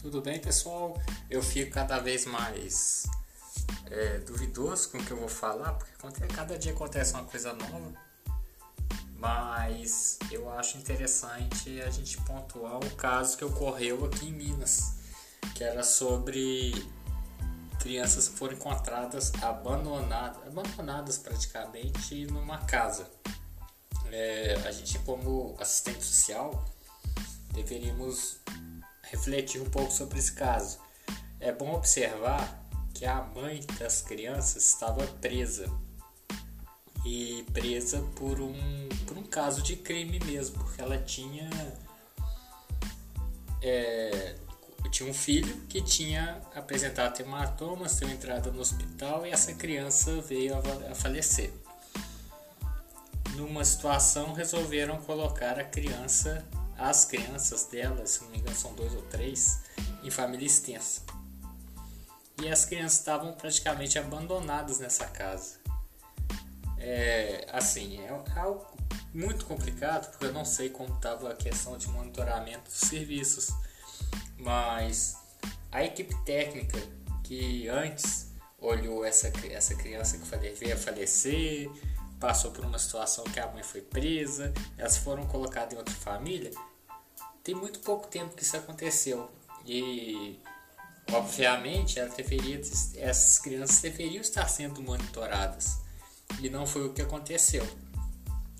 Tudo bem, pessoal? Eu fico cada vez mais é, duvidoso com o que eu vou falar, porque cada dia acontece uma coisa nova. Mas eu acho interessante a gente pontuar o caso que ocorreu aqui em Minas, que era sobre crianças que foram encontradas abandonadas, abandonadas praticamente numa casa. É, a gente, como assistente social, deveríamos refletir um pouco sobre esse caso. É bom observar que a mãe das crianças estava presa e presa por um, por um caso de crime mesmo, porque ela tinha é, tinha um filho que tinha apresentado hematoma, seu entrada no hospital e essa criança veio a, a falecer. Numa situação resolveram colocar a criança as crianças dela, se não me engano são dois ou três, em família extensa. E as crianças estavam praticamente abandonadas nessa casa. É, assim, é algo muito complicado porque eu não sei como estava a questão de monitoramento dos serviços, mas a equipe técnica que antes olhou essa, essa criança que veio a falecer, passou por uma situação que a mãe foi presa, elas foram colocadas em outra família, tem muito pouco tempo que isso aconteceu. E obviamente ela deveria, essas crianças deveriam estar sendo monitoradas. E não foi o que aconteceu.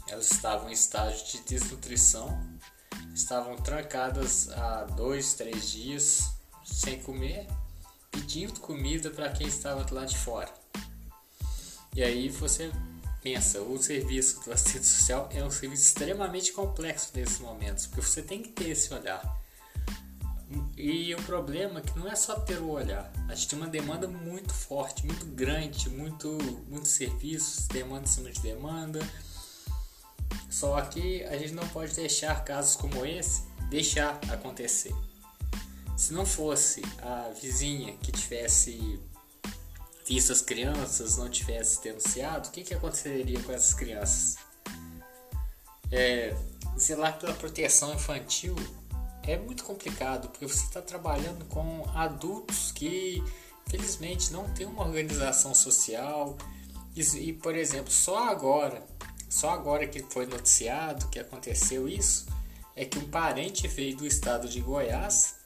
Elas estavam em estágio de desnutrição, estavam trancadas há dois, três dias sem comer, pedindo comida para quem estava lá de fora. E aí você pensa, o serviço do assistente social é um serviço extremamente complexo nesses momentos, porque você tem que ter esse olhar. E o problema é que não é só ter o olhar, a gente tem uma demanda muito forte, muito grande, muito, muitos serviços, demanda em cima de demanda. Só que a gente não pode deixar casos como esse deixar acontecer. Se não fosse a vizinha que tivesse visto as crianças, não tivesse denunciado, o que, que aconteceria com essas crianças? É, zelar pela proteção infantil é muito complicado, porque você está trabalhando com adultos que, felizmente, não têm uma organização social. E, e, por exemplo, só agora, só agora que foi noticiado que aconteceu isso, é que um parente veio do estado de Goiás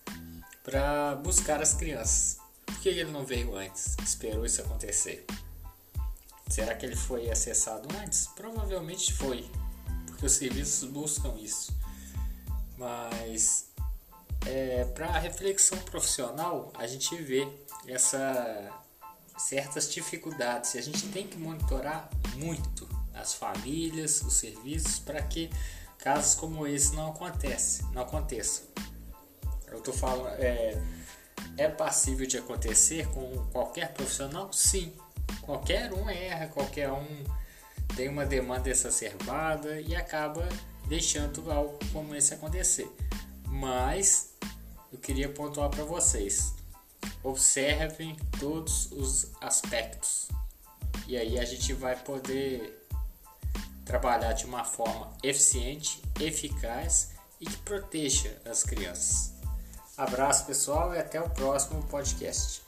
para buscar as crianças que ele não veio antes? Esperou isso acontecer? Será que ele foi acessado antes? Provavelmente foi, porque os serviços buscam isso. Mas é, para reflexão profissional, a gente vê essa certas dificuldades e a gente tem que monitorar muito as famílias, os serviços para que casos como esse não aconteçam, não aconteçam. Eu tô falando é, é passível de acontecer com qualquer profissional? Sim. Qualquer um erra, qualquer um tem uma demanda exacerbada e acaba deixando algo como esse acontecer. Mas eu queria pontuar para vocês: observem todos os aspectos e aí a gente vai poder trabalhar de uma forma eficiente, eficaz e que proteja as crianças. Abraço pessoal e até o próximo podcast.